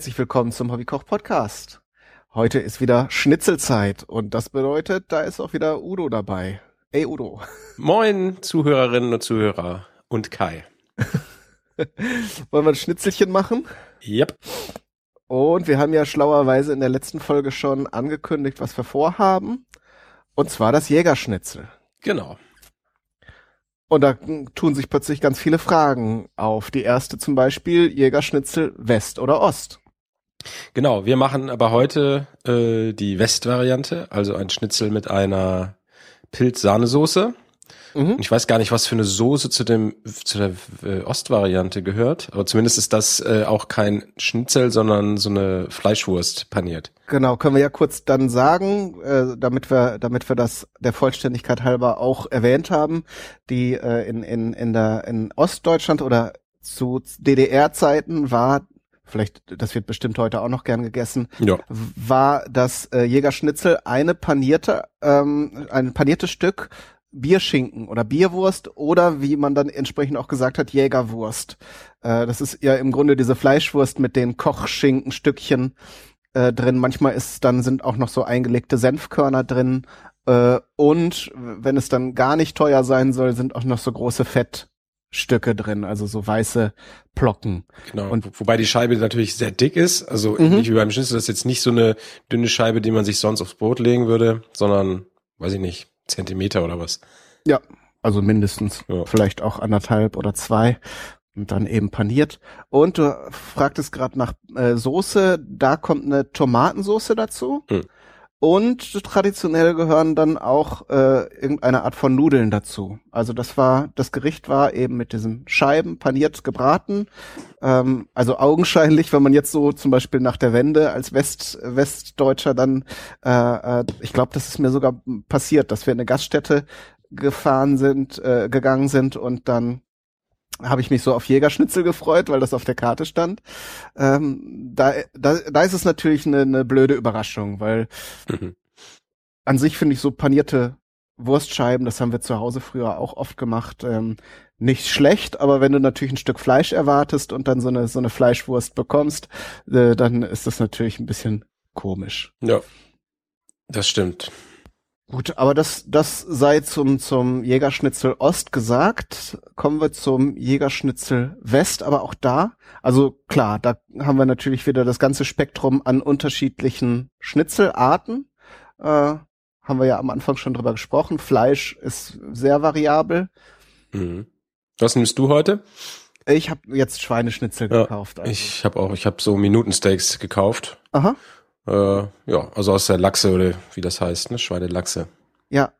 herzlich willkommen zum Hobbykoch Podcast. Heute ist wieder Schnitzelzeit und das bedeutet, da ist auch wieder Udo dabei. Ey Udo. Moin Zuhörerinnen und Zuhörer und Kai. Wollen wir ein Schnitzelchen machen? Yep. Und wir haben ja schlauerweise in der letzten Folge schon angekündigt, was wir vorhaben. Und zwar das Jägerschnitzel. Genau. Und da tun sich plötzlich ganz viele Fragen auf. Die erste zum Beispiel Jägerschnitzel West oder Ost. Genau, wir machen aber heute äh, die Westvariante, also ein Schnitzel mit einer Pilz-Sahnesoße. Mhm. Ich weiß gar nicht, was für eine Soße zu dem zu der äh, Ostvariante gehört, aber zumindest ist das äh, auch kein Schnitzel, sondern so eine Fleischwurst paniert. Genau, können wir ja kurz dann sagen, äh, damit wir damit wir das der Vollständigkeit halber auch erwähnt haben, die äh, in in in der in Ostdeutschland oder zu DDR-Zeiten war vielleicht, das wird bestimmt heute auch noch gern gegessen, ja. war das äh, Jägerschnitzel eine panierte, ähm, ein paniertes Stück Bierschinken oder Bierwurst oder wie man dann entsprechend auch gesagt hat, Jägerwurst. Äh, das ist ja im Grunde diese Fleischwurst mit den Kochschinkenstückchen äh, drin. Manchmal ist dann sind auch noch so eingelegte Senfkörner drin. Äh, und wenn es dann gar nicht teuer sein soll, sind auch noch so große Fettstücke drin, also so weiße Plocken. Genau. Und wobei die Scheibe natürlich sehr dick ist, also mhm. nicht wie beim Schnitzel, das ist jetzt nicht so eine dünne Scheibe, die man sich sonst aufs Brot legen würde, sondern weiß ich nicht, Zentimeter oder was? Ja, also mindestens. Ja. Vielleicht auch anderthalb oder zwei. Und dann eben paniert. Und du fragtest gerade nach äh, Soße, da kommt eine Tomatensoße dazu. Hm. Und traditionell gehören dann auch äh, irgendeine Art von Nudeln dazu. Also das war, das Gericht war eben mit diesen Scheiben paniert gebraten. Ähm, also augenscheinlich, wenn man jetzt so zum Beispiel nach der Wende als West, Westdeutscher dann, äh, äh, ich glaube, das ist mir sogar passiert, dass wir in eine Gaststätte gefahren sind, äh, gegangen sind und dann habe ich mich so auf Jägerschnitzel gefreut, weil das auf der Karte stand. Ähm, da, da, da ist es natürlich eine, eine blöde Überraschung, weil mhm. an sich finde ich so panierte Wurstscheiben, das haben wir zu Hause früher auch oft gemacht, ähm, nicht schlecht, aber wenn du natürlich ein Stück Fleisch erwartest und dann so eine, so eine Fleischwurst bekommst, äh, dann ist das natürlich ein bisschen komisch. Ja, das stimmt. Gut, aber das, das sei zum, zum Jägerschnitzel Ost gesagt. Kommen wir zum Jägerschnitzel West, aber auch da, also klar, da haben wir natürlich wieder das ganze Spektrum an unterschiedlichen Schnitzelarten. Äh, haben wir ja am Anfang schon drüber gesprochen. Fleisch ist sehr variabel. Mhm. Was nimmst du heute? Ich habe jetzt Schweineschnitzel ja, gekauft. Also. Ich habe auch, ich habe so Minutensteaks gekauft. Aha. Äh, ja, also aus der Lachse oder wie das heißt, ne? Schweinelachse. Ja.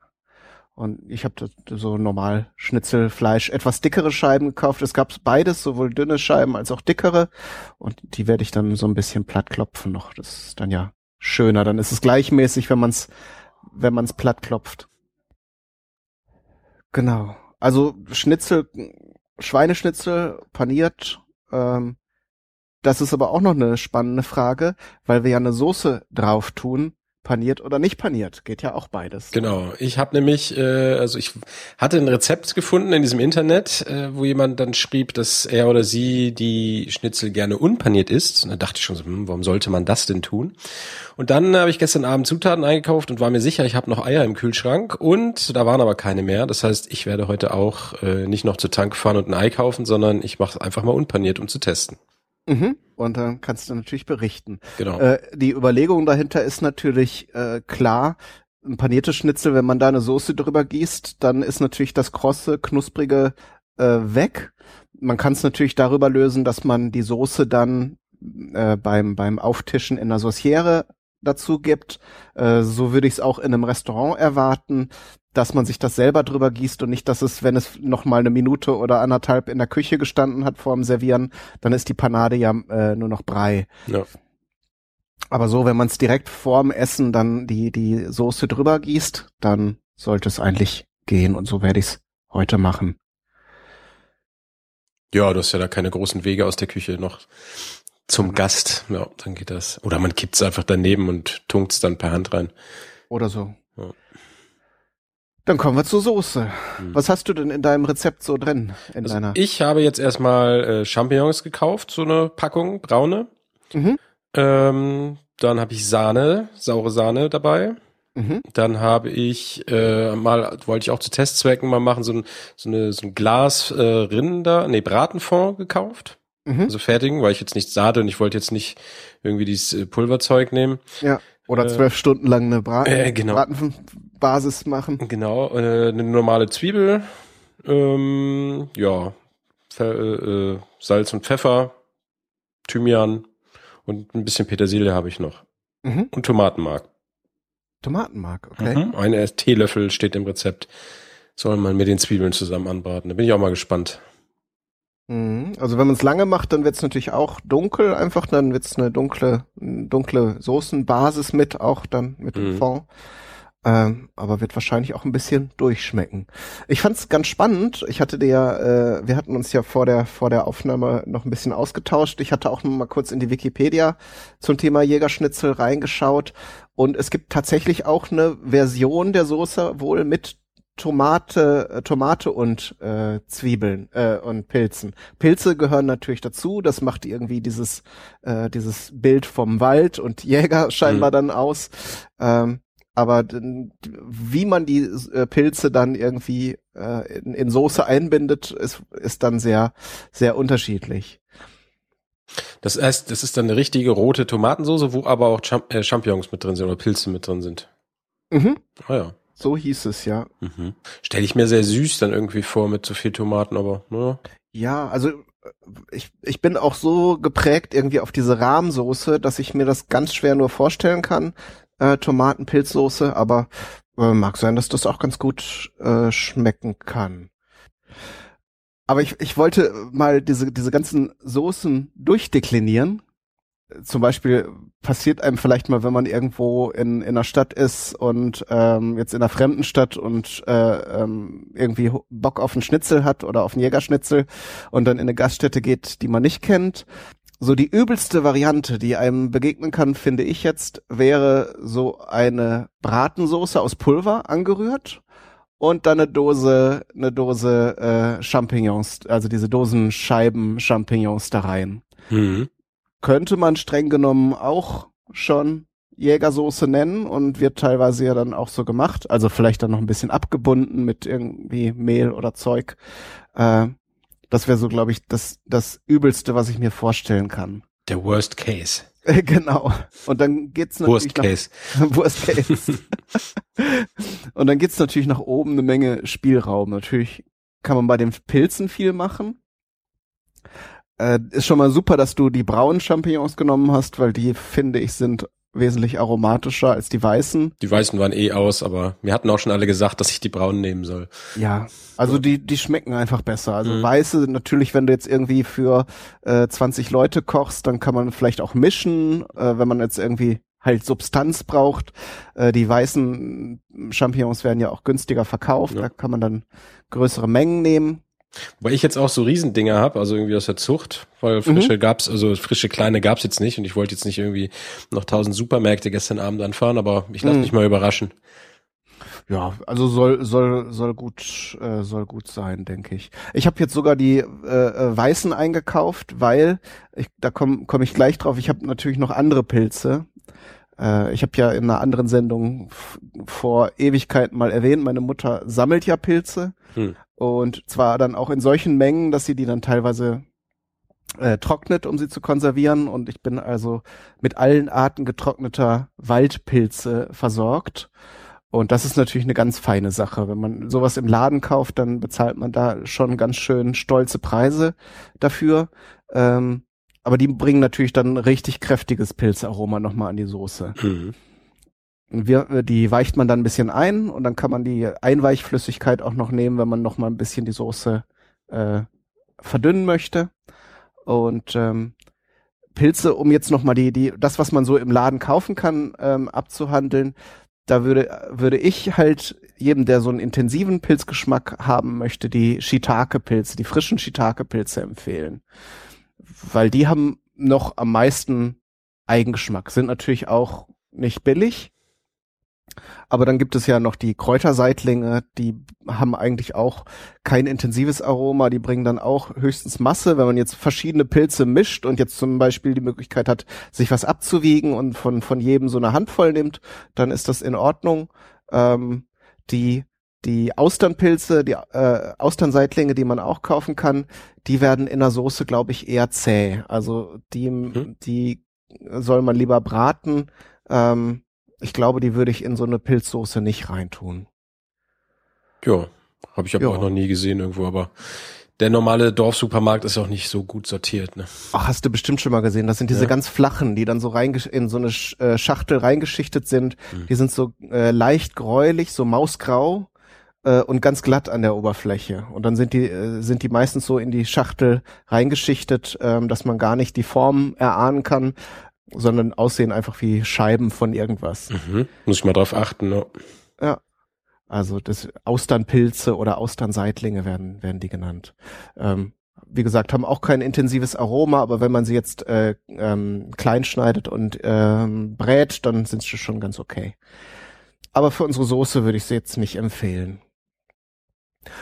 Und ich habe so normal Schnitzelfleisch, etwas dickere Scheiben gekauft. Es gab beides, sowohl dünne Scheiben als auch dickere. Und die werde ich dann so ein bisschen platt klopfen noch. Das ist dann ja schöner. Dann ist es gleichmäßig, wenn man es wenn man's platt klopft. Genau. Also Schnitzel, Schweineschnitzel paniert, ähm, das ist aber auch noch eine spannende Frage, weil wir ja eine Soße drauf tun, paniert oder nicht paniert. Geht ja auch beides. Genau. Ich habe nämlich, äh, also ich hatte ein Rezept gefunden in diesem Internet, äh, wo jemand dann schrieb, dass er oder sie die Schnitzel gerne unpaniert isst. Und da dachte ich schon so, hm, warum sollte man das denn tun? Und dann habe ich gestern Abend Zutaten eingekauft und war mir sicher, ich habe noch Eier im Kühlschrank und da waren aber keine mehr. Das heißt, ich werde heute auch äh, nicht noch zur Tank fahren und ein Ei kaufen, sondern ich mache es einfach mal unpaniert, um zu testen. Mhm. Und dann kannst du natürlich berichten. Genau. Äh, die Überlegung dahinter ist natürlich äh, klar, ein paniertes Schnitzel, wenn man da eine Soße drüber gießt, dann ist natürlich das krosse, knusprige äh, weg. Man kann es natürlich darüber lösen, dass man die Soße dann äh, beim, beim Auftischen in der Sauciere dazu gibt. Äh, so würde ich es auch in einem Restaurant erwarten dass man sich das selber drüber gießt und nicht, dass es, wenn es noch mal eine Minute oder anderthalb in der Küche gestanden hat vor dem Servieren, dann ist die Panade ja äh, nur noch Brei. Ja. Aber so, wenn man es direkt vorm Essen dann die die Soße drüber gießt, dann sollte es eigentlich gehen und so werde ich es heute machen. Ja, du hast ja da keine großen Wege aus der Küche noch zum Gast. Ja, dann geht das. Oder man kippt es einfach daneben und tunkt es dann per Hand rein. Oder so. Ja. Dann kommen wir zur Soße. Hm. Was hast du denn in deinem Rezept so drin? In also deiner? Ich habe jetzt erstmal äh, Champignons gekauft, so eine Packung, braune. Mhm. Ähm, dann habe ich Sahne, saure Sahne dabei. Mhm. Dann habe ich äh, mal, wollte ich auch zu Testzwecken mal machen, so ein, so eine, so ein Glas äh, Rinder, nee, Bratenfond gekauft. Mhm. Also fertigen, weil ich jetzt nichts sahte und ich wollte jetzt nicht irgendwie dieses äh, Pulverzeug nehmen. Ja. Oder äh, zwölf äh, Stunden lang eine Braten, äh, genau. Bratenbasis machen. Genau, äh, eine normale Zwiebel, ähm, ja, Pfe äh, Salz und Pfeffer, Thymian und ein bisschen Petersilie habe ich noch. Mhm. Und Tomatenmark. Tomatenmark, okay. Mhm. Ein Teelöffel steht im Rezept. Soll man mit den Zwiebeln zusammen anbraten. Da bin ich auch mal gespannt. Mhm. Also wenn man es lange macht, dann wird es natürlich auch dunkel einfach, dann wird es eine dunkle, dunkle Soßenbasis mit, auch dann mit dem mhm. Fond. Ähm, aber wird wahrscheinlich auch ein bisschen durchschmecken. Ich fand es ganz spannend. Ich hatte dir, äh, wir hatten uns ja vor der vor der Aufnahme noch ein bisschen ausgetauscht. Ich hatte auch noch mal kurz in die Wikipedia zum Thema Jägerschnitzel reingeschaut und es gibt tatsächlich auch eine Version der Soße wohl mit Tomate, äh, Tomate und äh, Zwiebeln äh, und Pilzen. Pilze gehören natürlich dazu. Das macht irgendwie dieses äh, dieses Bild vom Wald und Jäger scheinbar mhm. dann aus. Ähm, aber wie man die äh, Pilze dann irgendwie äh, in, in Soße einbindet, ist, ist dann sehr, sehr unterschiedlich. Das heißt, das ist dann eine richtige rote Tomatensoße, wo aber auch Champ äh, Champignons mit drin sind oder Pilze mit drin sind. Mhm. Ah ja. So hieß es ja. Mhm. Stelle ich mir sehr süß dann irgendwie vor mit so viel Tomaten, aber naja. Ja, also ich, ich bin auch so geprägt irgendwie auf diese Rahmsoße, dass ich mir das ganz schwer nur vorstellen kann äh, Tomatenpilzsoße, aber äh, mag sein, dass das auch ganz gut äh, schmecken kann. Aber ich, ich wollte mal diese, diese ganzen Soßen durchdeklinieren. Zum Beispiel passiert einem vielleicht mal, wenn man irgendwo in, in einer Stadt ist und ähm, jetzt in einer fremden Stadt und äh, ähm, irgendwie Bock auf einen Schnitzel hat oder auf einen Jägerschnitzel und dann in eine Gaststätte geht, die man nicht kennt so die übelste Variante, die einem begegnen kann, finde ich jetzt, wäre so eine Bratensoße aus Pulver angerührt und dann eine Dose, eine Dose äh, Champignons, also diese Dosenscheiben Champignons da rein. Mhm. Könnte man streng genommen auch schon Jägersoße nennen und wird teilweise ja dann auch so gemacht. Also vielleicht dann noch ein bisschen abgebunden mit irgendwie Mehl oder Zeug. Äh, das wäre so, glaube ich, das, das Übelste, was ich mir vorstellen kann. Der Worst Case. genau. Und dann geht's natürlich Worst Case. Nach, Worst Case. und dann geht's natürlich nach oben eine Menge Spielraum. Natürlich kann man bei den Pilzen viel machen. Äh, ist schon mal super, dass du die braunen Champignons genommen hast, weil die, finde ich, sind wesentlich aromatischer als die weißen. Die weißen waren eh aus, aber mir hatten auch schon alle gesagt, dass ich die braunen nehmen soll. Ja, also die die schmecken einfach besser. Also mhm. weiße natürlich, wenn du jetzt irgendwie für äh, 20 Leute kochst, dann kann man vielleicht auch mischen, äh, wenn man jetzt irgendwie halt Substanz braucht. Äh, die weißen Champignons werden ja auch günstiger verkauft, ja. da kann man dann größere Mengen nehmen. Wobei ich jetzt auch so Riesendinger habe, also irgendwie aus der Zucht, weil frische mhm. gab's, also frische kleine gab's jetzt nicht und ich wollte jetzt nicht irgendwie noch tausend Supermärkte gestern Abend anfahren, aber ich lasse mhm. mich mal überraschen. Ja, also soll soll soll gut äh, soll gut sein, denke ich. Ich habe jetzt sogar die äh, äh, weißen eingekauft, weil ich, da komme komm ich gleich drauf. Ich habe natürlich noch andere Pilze. Äh, ich habe ja in einer anderen Sendung vor Ewigkeiten mal erwähnt, meine Mutter sammelt ja Pilze hm. Und zwar dann auch in solchen Mengen, dass sie die dann teilweise äh, trocknet, um sie zu konservieren. Und ich bin also mit allen Arten getrockneter Waldpilze versorgt. Und das ist natürlich eine ganz feine Sache. Wenn man sowas im Laden kauft, dann bezahlt man da schon ganz schön stolze Preise dafür. Ähm, aber die bringen natürlich dann richtig kräftiges Pilzaroma nochmal an die Soße. Mhm. Wir, die weicht man dann ein bisschen ein und dann kann man die Einweichflüssigkeit auch noch nehmen, wenn man noch mal ein bisschen die Soße äh, verdünnen möchte. Und ähm, Pilze, um jetzt noch mal die, die, das, was man so im Laden kaufen kann, ähm, abzuhandeln, da würde, würde ich halt jedem, der so einen intensiven Pilzgeschmack haben möchte, die Shiitake-Pilze, die frischen Shiitake-Pilze empfehlen. Weil die haben noch am meisten Eigengeschmack, sind natürlich auch nicht billig, Aber dann gibt es ja noch die Kräuterseitlinge, die haben eigentlich auch kein intensives Aroma, die bringen dann auch höchstens Masse. Wenn man jetzt verschiedene Pilze mischt und jetzt zum Beispiel die Möglichkeit hat, sich was abzuwiegen und von, von jedem so eine Handvoll nimmt, dann ist das in Ordnung. Ähm, die die Austernpilze, die äh, Austernseitlinge, die man auch kaufen kann, die werden in der Soße, glaube ich, eher zäh. Also die, hm. die soll man lieber braten. Ähm, ich glaube, die würde ich in so eine Pilzsoße nicht reintun. Ja, habe ich aber auch noch nie gesehen irgendwo, aber der normale Dorfsupermarkt ist auch nicht so gut sortiert. Ne? Ach, hast du bestimmt schon mal gesehen. Das sind diese ja. ganz flachen, die dann so rein in so eine äh, Schachtel reingeschichtet sind. Mhm. Die sind so äh, leicht gräulich, so mausgrau äh, und ganz glatt an der Oberfläche. Und dann sind die äh, sind die meistens so in die Schachtel reingeschichtet, ähm, dass man gar nicht die Form erahnen kann sondern aussehen einfach wie Scheiben von irgendwas. Mhm. Muss ich mal drauf achten, ne? Ja. Also das Austernpilze oder Austernseitlinge werden, werden die genannt. Ähm, wie gesagt, haben auch kein intensives Aroma, aber wenn man sie jetzt äh, ähm, klein schneidet und ähm, brät, dann sind sie schon ganz okay. Aber für unsere Soße würde ich sie jetzt nicht empfehlen.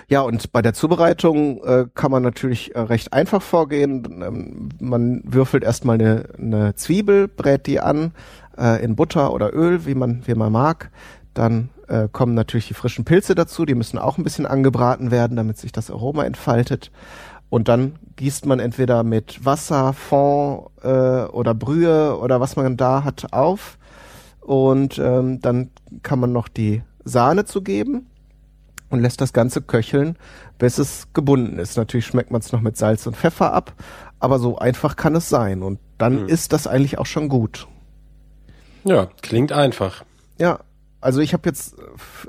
Ja, und bei der Zubereitung äh, kann man natürlich äh, recht einfach vorgehen. Ähm, man würfelt erstmal eine, eine Zwiebel, brät die an äh, in Butter oder Öl, wie man, wie man mag. Dann äh, kommen natürlich die frischen Pilze dazu, die müssen auch ein bisschen angebraten werden, damit sich das Aroma entfaltet. Und dann gießt man entweder mit Wasser, Fond äh, oder Brühe oder was man da hat auf. Und ähm, dann kann man noch die Sahne zugeben und lässt das Ganze köcheln, bis es gebunden ist. Natürlich schmeckt man es noch mit Salz und Pfeffer ab, aber so einfach kann es sein. Und dann mhm. ist das eigentlich auch schon gut. Ja, klingt einfach. Ja, also ich habe jetzt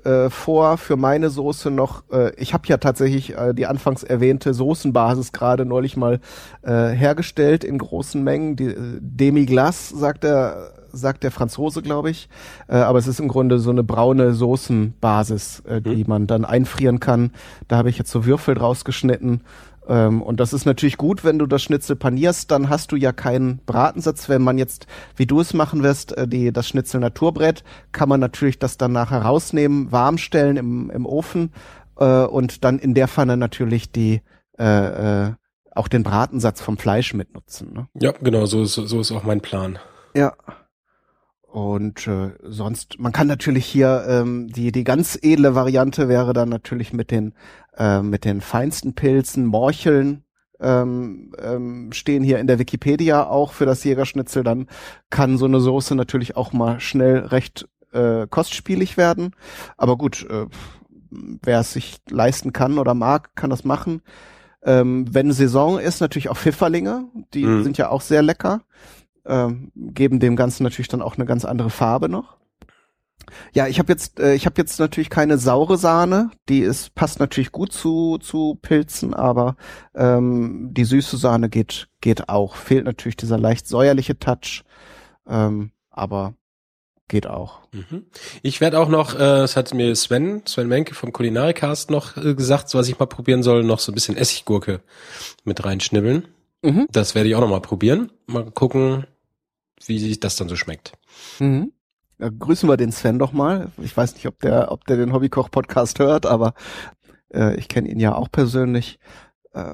äh, vor für meine Soße noch, äh, ich habe ja tatsächlich äh, die anfangs erwähnte Soßenbasis gerade neulich mal äh, hergestellt in großen Mengen. Die äh, Demi-Glace, sagt er, sagt der Franzose, glaube ich. Äh, aber es ist im Grunde so eine braune Soßenbasis, äh, die mhm. man dann einfrieren kann. Da habe ich jetzt so Würfel draus geschnitten. Ähm, und das ist natürlich gut, wenn du das Schnitzel panierst, dann hast du ja keinen Bratensatz. Wenn man jetzt, wie du es machen wirst, äh, die, das Schnitzel Naturbrett, kann man natürlich das dann nachher rausnehmen, warm stellen im, im Ofen äh, und dann in der Pfanne natürlich die äh, äh, auch den Bratensatz vom Fleisch mitnutzen. Ne? Ja, genau, so, so, so ist auch mein Plan. Ja. Und äh, sonst, man kann natürlich hier ähm, die die ganz edle Variante wäre dann natürlich mit den äh, mit den feinsten Pilzen, Morcheln ähm, ähm, stehen hier in der Wikipedia auch für das Jägerschnitzel. Dann kann so eine Soße natürlich auch mal schnell recht äh, kostspielig werden. Aber gut, äh, wer es sich leisten kann oder mag, kann das machen. Ähm, wenn Saison ist, natürlich auch Pfifferlinge, die mhm. sind ja auch sehr lecker ähm, geben dem Ganzen natürlich dann auch eine ganz andere Farbe noch. Ja, ich habe jetzt, äh, ich habe jetzt natürlich keine saure Sahne. Die ist passt natürlich gut zu zu Pilzen, aber ähm, die süße Sahne geht geht auch. Fehlt natürlich dieser leicht säuerliche Touch, ähm, aber geht auch. Mhm. Ich werde auch noch, äh, das hat mir Sven, Sven Menke vom Kulinarikast noch äh, gesagt, was ich mal probieren soll, noch so ein bisschen Essiggurke mit reinschnibbeln. Mhm. Das werde ich auch noch mal probieren. Mal gucken, wie sich das dann so schmeckt. Mhm. Ja, grüßen wir den Sven doch mal. Ich weiß nicht, ob der, ob der den Hobbykoch-Podcast hört, aber äh, ich kenne ihn ja auch persönlich. Äh,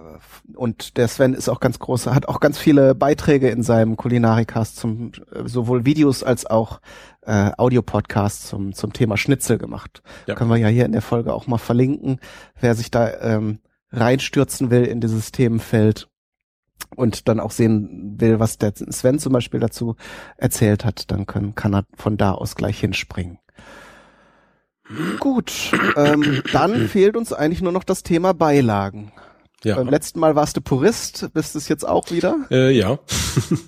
und der Sven ist auch ganz groß, hat auch ganz viele Beiträge in seinem Kulinarikast zum äh, sowohl Videos als auch äh, Audiopodcasts zum zum Thema Schnitzel gemacht. Ja. Können wir ja hier in der Folge auch mal verlinken, wer sich da ähm, reinstürzen will in dieses Themenfeld und dann auch sehen will, was der Sven zum Beispiel dazu erzählt hat, dann kann, kann er von da aus gleich hinspringen. Gut, ähm, dann fehlt uns eigentlich nur noch das Thema Beilagen. Ja. Beim letzten Mal warst du Purist, bist es jetzt auch wieder? Äh, ja.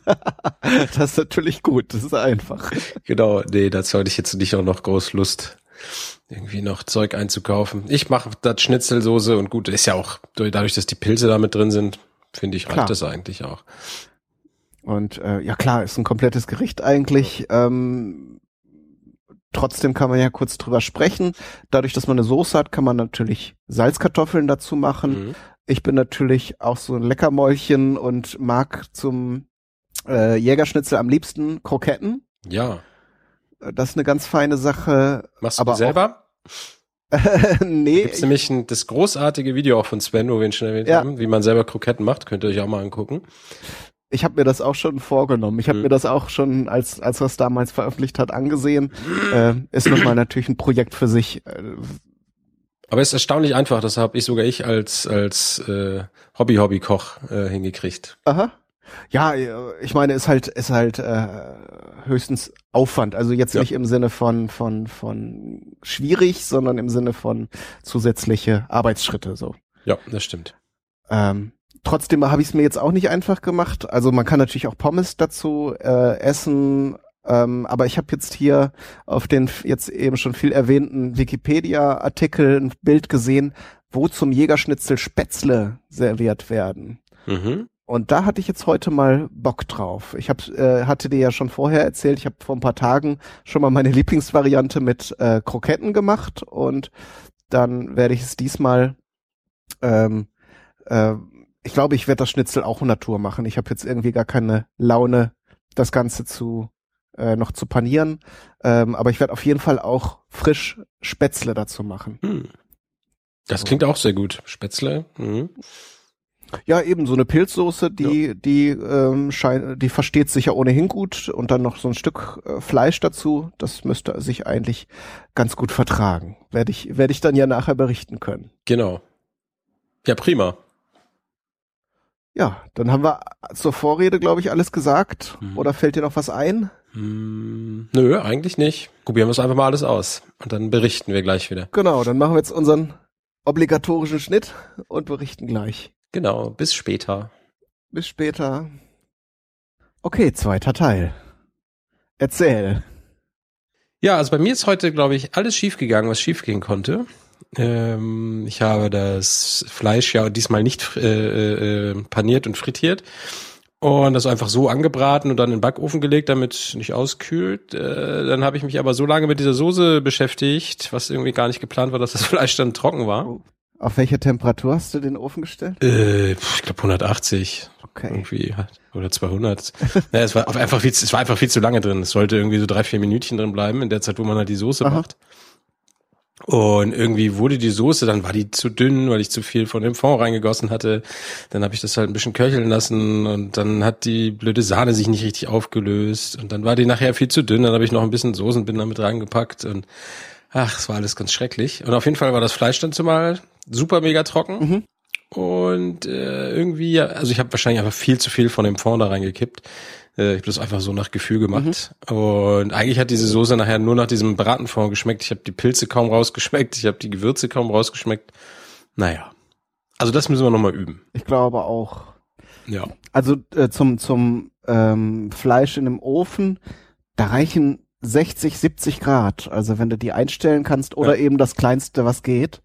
das ist natürlich gut, das ist einfach. Genau, nee, dazu hatte ich jetzt nicht auch noch groß Lust, irgendwie noch Zeug einzukaufen. Ich mache das Schnitzelsoße und gut, ist ja auch dadurch, dass die Pilze da mit drin sind, Finde ich, reicht das eigentlich auch. Und äh, ja klar, ist ein komplettes Gericht eigentlich. Ähm, trotzdem kann man ja kurz drüber sprechen. Dadurch, dass man eine Soße hat, kann man natürlich Salzkartoffeln dazu machen. Mhm. Ich bin natürlich auch so ein Leckermäulchen und mag zum äh, Jägerschnitzel am liebsten Kroketten. Ja. Das ist eine ganz feine Sache. Machst du aber selber? nee. Gibt nämlich ein, das großartige Video auch von Sven, wo wir ihn schon erwähnt ja. haben, wie man selber Kroketten macht, könnt ihr euch auch mal angucken. Ich habe mir das auch schon vorgenommen. Ich habe mhm. mir das auch schon, als als er es damals veröffentlicht hat, angesehen. äh, ist nochmal natürlich ein Projekt für sich. Äh, aber es ist erstaunlich einfach. Das habe ich sogar ich als als äh, Hobby-Hobby-Koch äh, hingekriegt. Aha. Ja, ich meine, ist halt ist halt äh, höchstens Aufwand. Also jetzt ja. nicht im Sinne von von von schwierig, sondern im Sinne von zusätzliche Arbeitsschritte. So. Ja, das stimmt. Ähm, trotzdem habe ich es mir jetzt auch nicht einfach gemacht. Also man kann natürlich auch Pommes dazu äh, essen, ähm, aber ich habe jetzt hier auf den jetzt eben schon viel erwähnten Wikipedia-Artikel ein Bild gesehen, wo zum Jägerschnitzel Spätzle serviert werden. Mhm. Und da hatte ich jetzt heute mal Bock drauf. Ich hab, äh, hatte dir ja schon vorher erzählt, ich habe vor ein paar Tagen schon mal meine Lieblingsvariante mit äh, Kroketten gemacht und dann werde ich es diesmal ähm, äh, ich glaube, ich werde das Schnitzel auch Natur machen. Ich habe jetzt irgendwie gar keine Laune, das Ganze zu äh, noch zu panieren. Ähm, aber ich werde auf jeden Fall auch frisch Spätzle dazu machen. Hm. Das klingt auch sehr gut. Spätzle. Mhm. Ja, eben so eine Pilzsoße, die, ja. die, ähm, scheint, die versteht sich ja ohnehin gut und dann noch so ein Stück äh, Fleisch dazu. Das müsste sich eigentlich ganz gut vertragen. Werde ich, werde ich dann ja nachher berichten können. Genau. Ja, prima. Ja, dann haben wir zur Vorrede, glaube ich, alles gesagt. Mhm. Oder fällt dir noch was ein? Hm, nö, eigentlich nicht. Probieren wir es einfach mal alles aus. Und dann berichten wir gleich wieder. Genau, dann machen wir jetzt unseren obligatorischen Schnitt und berichten gleich. Genau, bis später. Bis später. Okay, zweiter Teil. Erzähl. Ja, also bei mir ist heute, glaube ich, alles schiefgegangen, was schiefgehen konnte. Ähm, ich habe das Fleisch ja diesmal nicht äh, äh, paniert und frittiert und das einfach so angebraten und dann in den Backofen gelegt, damit nicht auskühlt. Äh, dann habe ich mich aber so lange mit dieser Soße beschäftigt, was irgendwie gar nicht geplant war, dass das Fleisch dann trocken war. Auf welche Temperatur hast du den Ofen gestellt? Äh, ich glaube 180. Okay. Irgendwie oder 200. naja, es war einfach viel, es war einfach viel zu lange drin. Es sollte irgendwie so drei vier Minütchen drin bleiben in der Zeit, wo man halt die Soße Aha. macht. Und irgendwie wurde die Soße, dann war die zu dünn, weil ich zu viel von dem Fond reingegossen hatte. Dann habe ich das halt ein bisschen köcheln lassen und dann hat die blöde Sahne sich nicht richtig aufgelöst und dann war die nachher viel zu dünn. Dann habe ich noch ein bisschen Soßenbinder mit reingepackt und ach, es war alles ganz schrecklich. Und auf jeden Fall war das Fleisch dann zumal super mega trocken. Mhm. Und äh, irgendwie, also ich habe wahrscheinlich einfach viel zu viel von dem Fond da reingekippt. Äh, ich habe das einfach so nach Gefühl gemacht. Mhm. Und eigentlich hat diese Soße nachher nur nach diesem Bratenfond geschmeckt. Ich habe die Pilze kaum rausgeschmeckt, ich habe die Gewürze kaum rausgeschmeckt. Naja. Also das müssen wir nochmal üben. Ich glaube auch. Ja. Also äh, zum, zum ähm, Fleisch in dem Ofen, da reichen 60, 70 Grad. Also wenn du die einstellen kannst oder ja. eben das kleinste, was geht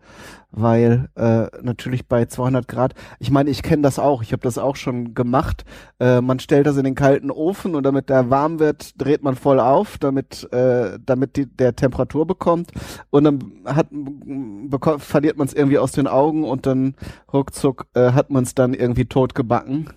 weil äh, natürlich bei 200 Grad, ich meine, ich kenne das auch, ich habe das auch schon gemacht. Äh, man stellt das in den kalten Ofen und damit der warm wird, dreht man voll auf, damit äh, damit die, der Temperatur bekommt und dann hat bekommt, verliert man es irgendwie aus den Augen und dann ruckzuck äh, hat man es dann irgendwie tot gebacken.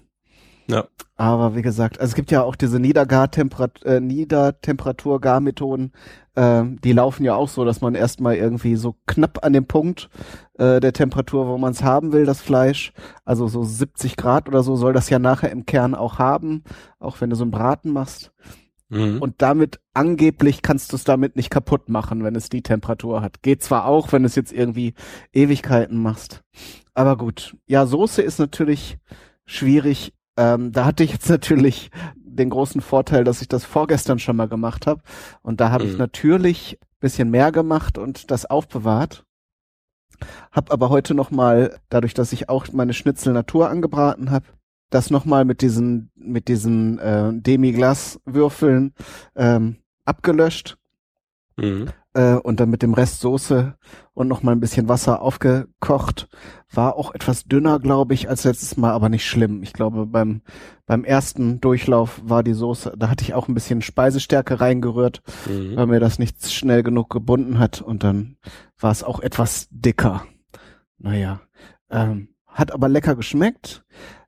Ja. Aber wie gesagt, also es gibt ja auch diese Niedergartemperatur, äh, Niedertemperaturgarmethoden, äh, die laufen ja auch so, dass man erstmal irgendwie so knapp an dem Punkt äh, der Temperatur, wo man es haben will, das Fleisch, also so 70 Grad oder so, soll das ja nachher im Kern auch haben, auch wenn du so einen Braten machst. Mhm. Und damit angeblich kannst du es damit nicht kaputt machen, wenn es die Temperatur hat. Geht zwar auch, wenn du es jetzt irgendwie Ewigkeiten machst. Aber gut. Ja, Soße ist natürlich schwierig ähm, da hatte ich jetzt natürlich den großen Vorteil, dass ich das vorgestern schon mal gemacht habe. Und da habe mhm. ich natürlich bisschen mehr gemacht und das aufbewahrt. Hab aber heute noch mal, dadurch, dass ich auch meine Schnitzel Natur angebraten habe, das noch mal mit diesen mit diesen äh, Demi-Glas-Würfeln ähm, abgelöscht mhm. Äh, und dann mit dem Rest Soße und noch mal ein bisschen Wasser aufgekocht. War auch etwas dünner, glaube ich, als letztes Mal, aber nicht schlimm. Ich glaube, beim beim ersten Durchlauf war die Soße, da hatte ich auch ein bisschen Speisestärke reingerührt, mhm. weil mir das nicht schnell genug gebunden hat und dann war es auch etwas dicker. Naja, ähm, hat aber lecker geschmeckt.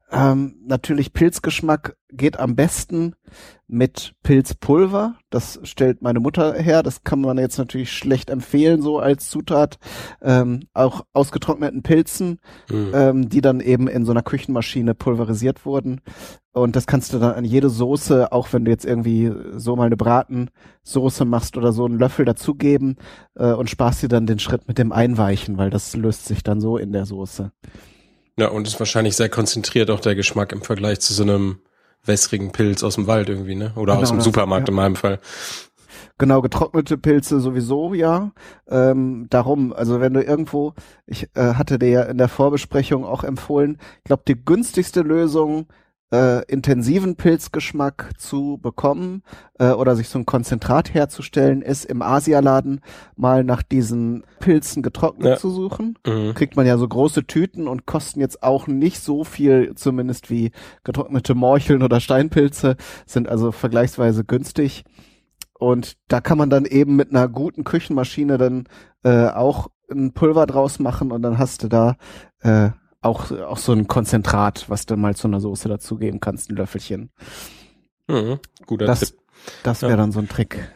Ähm, natürlich Pilzgeschmack geht am besten mit Pilzpulver. Das stellt meine Mutter her. Das kann man jetzt natürlich schlecht empfehlen, so als Zutat. Ähm, auch ausgetrockneten Pilzen, mhm. ähm, die dann eben in so einer Küchenmaschine pulverisiert wurden. Und das kannst du dann an jede Soße, auch wenn du jetzt irgendwie so mal eine Bratensoße machst oder so, einen Löffel dazugeben äh, und sparst dir dann den Schritt mit dem Einweichen, weil das löst sich dann so in der Soße. Ja, und ist wahrscheinlich sehr konzentriert auch der Geschmack im Vergleich zu so einem wässrigen Pilz aus dem Wald irgendwie, ne? Oder genau, aus dem Supermarkt ja. in meinem Fall. Genau, getrocknete Pilze sowieso, ja. Ähm, darum, also wenn du irgendwo, ich äh, hatte dir ja in der Vorbesprechung auch empfohlen, ich glaube, die günstigste Lösung äh, intensiven Pilzgeschmack zu bekommen äh, oder sich so ein Konzentrat herzustellen, ist im Asialaden mal nach diesen Pilzen getrocknet ja. zu suchen. Mhm. Kriegt man ja so große Tüten und kosten jetzt auch nicht so viel, zumindest wie getrocknete Morcheln oder Steinpilze, sind also vergleichsweise günstig. Und da kann man dann eben mit einer guten Küchenmaschine dann äh, auch ein Pulver draus machen und dann hast du da äh, auch, auch so ein Konzentrat, was du mal zu einer Soße dazugeben kannst, ein Löffelchen. Mhm, guter das, Tipp. Das wäre ja. dann so ein Trick.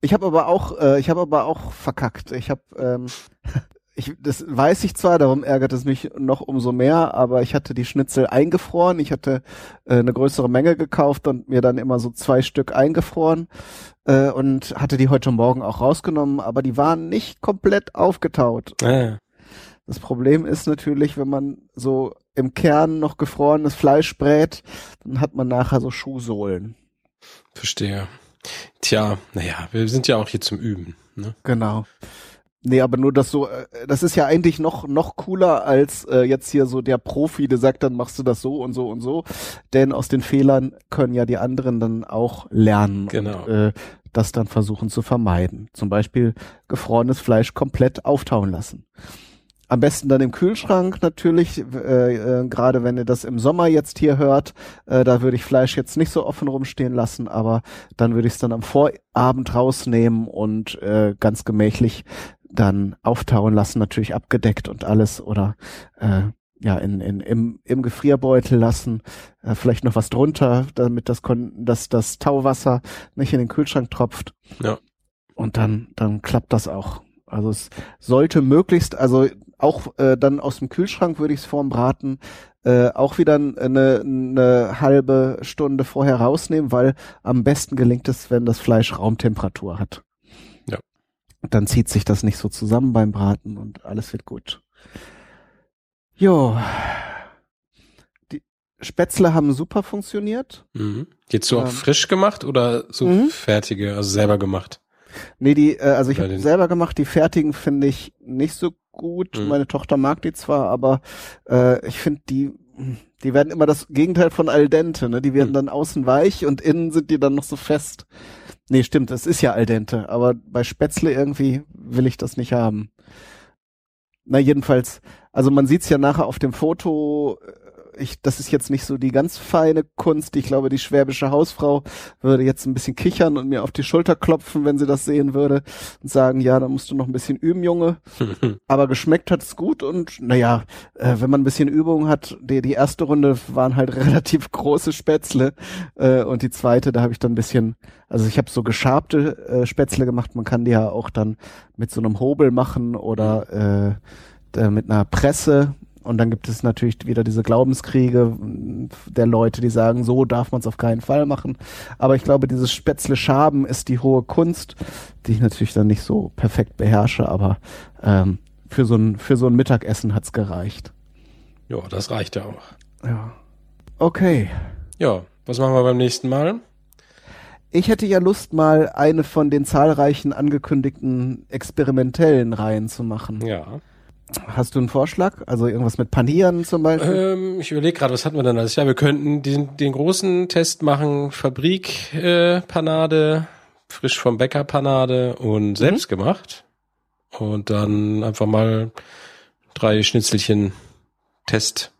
Ich habe aber auch, äh, ich habe aber auch verkackt. Ich habe, ähm, ich, das weiß ich zwar, darum ärgert es mich noch umso mehr, aber ich hatte die Schnitzel eingefroren. Ich hatte äh, eine größere Menge gekauft und mir dann immer so zwei Stück eingefroren äh, und hatte die heute Morgen auch rausgenommen, aber die waren nicht komplett aufgetaut. Ah. Das Problem ist natürlich, wenn man so im Kern noch gefrorenes Fleisch brät, dann hat man nachher so Schuhsohlen. Verstehe. Tja, naja, wir sind ja auch hier zum Üben. Ne? Genau. Nee, aber nur das so, äh, das ist ja eigentlich noch noch cooler als äh, jetzt hier so der Profi, der sagt, dann machst du das so und so und so. Denn aus den Fehlern können ja die anderen dann auch lernen genau. und äh, das dann versuchen zu vermeiden. Zum Beispiel gefrorenes Fleisch komplett auftauen lassen. Am besten dann im Kühlschrank natürlich, äh, äh, gerade wenn ihr das im Sommer jetzt hier hört, äh, da würde ich Fleisch jetzt nicht so offen rumstehen lassen, aber dann würde ich es dann am Vorabend rausnehmen und äh, ganz gemächlich dann auftauen lassen, natürlich abgedeckt und alles oder äh, ja in, in im, im Gefrierbeutel lassen, äh, vielleicht noch was drunter, damit das dass das Tauwasser nicht in den Kühlschrank tropft. Ja. Und dann dann klappt das auch. Also es sollte möglichst, also auch äh, dann aus dem Kühlschrank würde ich es vorm Braten äh, auch wieder eine, eine halbe Stunde vorher rausnehmen, weil am besten gelingt es, wenn das Fleisch Raumtemperatur hat. Ja. Dann zieht sich das nicht so zusammen beim Braten und alles wird gut. Jo. Die Spätzle haben super funktioniert. Mhm. Jetzt so ähm, frisch gemacht oder so mhm. fertige, also selber gemacht? Nee, die, äh, also ich habe selber gemacht, die fertigen finde ich nicht so gut. Mhm. Meine Tochter mag die zwar, aber äh, ich finde die, die werden immer das Gegenteil von al dente, ne? Die werden mhm. dann außen weich und innen sind die dann noch so fest. Nee, stimmt, es ist ja al dente, aber bei Spätzle irgendwie will ich das nicht haben. Na, jedenfalls, also man sieht's ja nachher auf dem Foto, ich, das ist jetzt nicht so die ganz feine Kunst. Ich glaube, die schwäbische Hausfrau würde jetzt ein bisschen kichern und mir auf die Schulter klopfen, wenn sie das sehen würde und sagen, ja, da musst du noch ein bisschen üben, Junge. Aber geschmeckt hat es gut und naja, äh, wenn man ein bisschen Übung hat, die, die erste Runde waren halt relativ große Spätzle äh, und die zweite, da habe ich dann ein bisschen, also ich habe so geschabte äh, Spätzle gemacht. Man kann die ja auch dann mit so einem Hobel machen oder äh, mit einer Presse und dann gibt es natürlich wieder diese Glaubenskriege der Leute, die sagen, so darf man es auf keinen Fall machen. Aber ich glaube, dieses Spätzle Schaben ist die hohe Kunst, die ich natürlich dann nicht so perfekt beherrsche, aber ähm, für so ein für so ein Mittagessen hat's gereicht. Ja, das reicht ja auch. Ja. Okay. Ja, was machen wir beim nächsten Mal? Ich hätte ja Lust, mal eine von den zahlreichen angekündigten experimentellen Reihen zu machen. Ja. Hast du einen Vorschlag? Also irgendwas mit Panieren zum Beispiel? Ähm, ich überlege gerade, was hatten wir denn alles? Ja, wir könnten den, den großen Test machen, Fabrik äh, Panade, frisch vom Bäcker Panade und mhm. selbst gemacht. Und dann einfach mal drei Schnitzelchen Test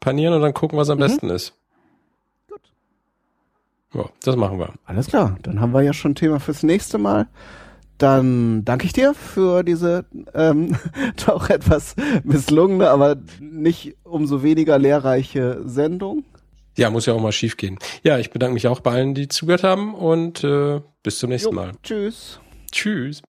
panieren und dann gucken, was am mhm. besten ist. Gut. Ja, das machen wir. Alles klar, dann haben wir ja schon ein Thema fürs nächste Mal. Dann danke ich dir für diese ähm, doch etwas misslungene, aber nicht umso weniger lehrreiche Sendung. Ja, muss ja auch mal schief gehen. Ja, ich bedanke mich auch bei allen, die zugehört haben und äh, bis zum nächsten jo, Mal. Tschüss. Tschüss.